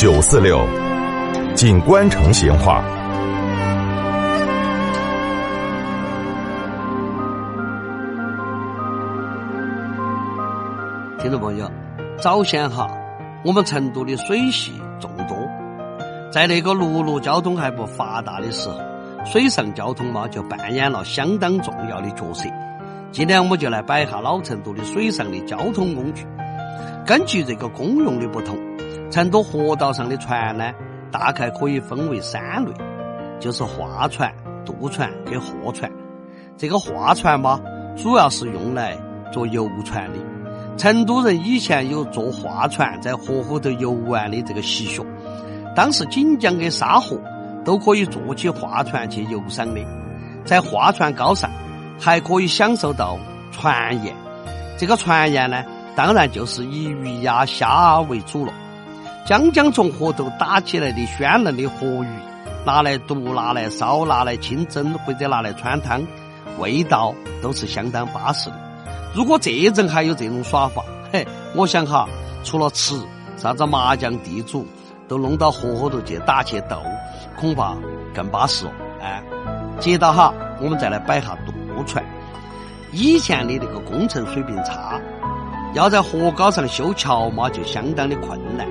九四六，锦官城闲话。听众朋友，早先哈，我们成都的水系众多，在那个陆路交通还不发达的时候，水上交通嘛就扮演了相当重要的角色。今天我们就来摆一下老成都的水上的交通工具。根据这个功用的不同，成都河道上的船呢，大概可以分为三类，就是划船、渡船跟货船。这个划船嘛，主要是用来做游船的。成都人以前有坐划船在河后头游玩的这个习俗，当时锦江跟沙河都可以坐起划船去游赏的。在划船高上，还可以享受到船宴。这个船宴呢，当然就是以鱼鸭虾为主了。将将从河头打起来的鲜嫩的活鱼，拿来毒、拿来烧、拿来清蒸或者拿来穿汤，味道都是相当巴适的。如果这阵还有这种耍法，嘿，我想哈，除了吃，啥子麻将、地主都弄到河后头去打去斗，恐怕更巴适哦。哎，接着哈，我们再来摆下渡船。以前的那个工程水平差，要在河高上修桥嘛，就相当的困难。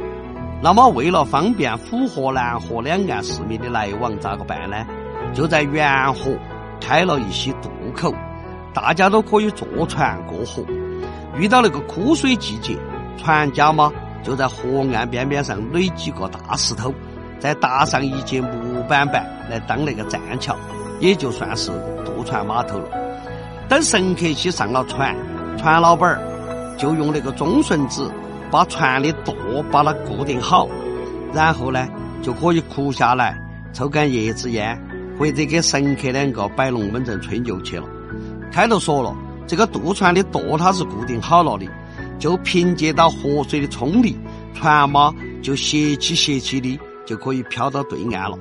那么为了方便府河、南河两岸市民的来往，咋个办呢？就在沿河开了一些渡口。大家都可以坐船过河，遇到那个枯水季节，船家嘛就在河岸边边上垒几个大石头，再搭上一节木板板来当那个栈桥，也就算是渡船码头了。等乘客去上了船，船老板儿就用那个中顺子把船的舵把它固定好，然后呢就可以哭下来抽根叶子烟，或者给乘客两个摆龙门阵吹牛去了。开头说了，这个渡船的舵它是固定好了的，就凭借到河水的冲力，船嘛就斜起斜起的就可以飘到对岸了。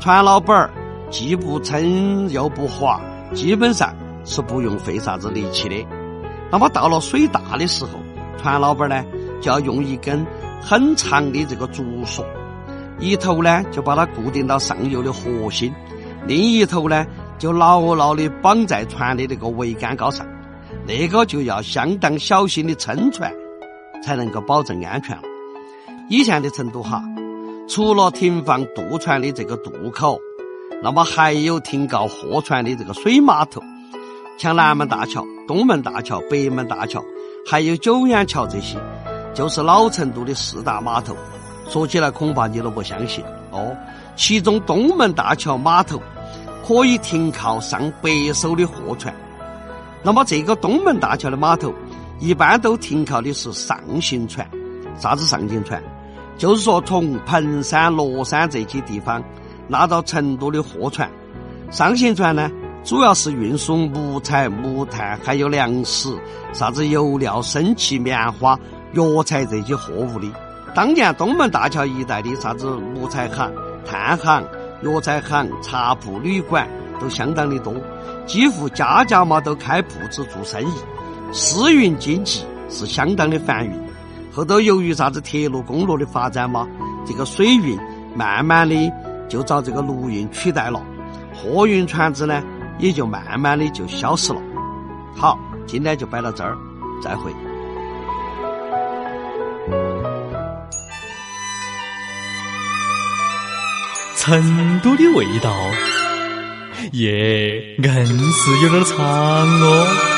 船老板儿既不撑又不滑，基本上是不用费啥子力气的。那么到了水大的时候，船老板呢就要用一根很长的这个竹索，一头呢就把它固定到上游的核心，另一头呢。就牢牢的绑在船的那个桅杆高上，那个就要相当小心的撑船，才能够保证安全。以前的成都哈，除了停放渡船的这个渡口，那么还有停靠货船的这个水码头，像南门大桥、东门大桥、北门大桥，还有九眼桥这些，就是老成都的四大码头。说起来恐怕你都不相信哦，其中东门大桥码头。可以停靠上百艘的货船，那么这个东门大桥的码头一般都停靠的是上行船。啥子上行船？就是说从彭山、乐山这些地方拉到成都的货船。上行船呢，主要是运输木材、木炭，还有粮食、啥子油料、生气、棉花、药材这些货物的。当年东门大桥一带的啥子木材行、炭行。药材行、茶铺、旅馆都相当的多，几乎家家嘛都开铺子做生意，私运经济是相当的繁荣。后头由于啥子铁路、公路的发展嘛，这个水运慢慢的就遭这个陆运取代了，货运船只呢也就慢慢的就消失了。好，今天就摆到这儿，再会。成都的味道，耶，硬是有点长哦。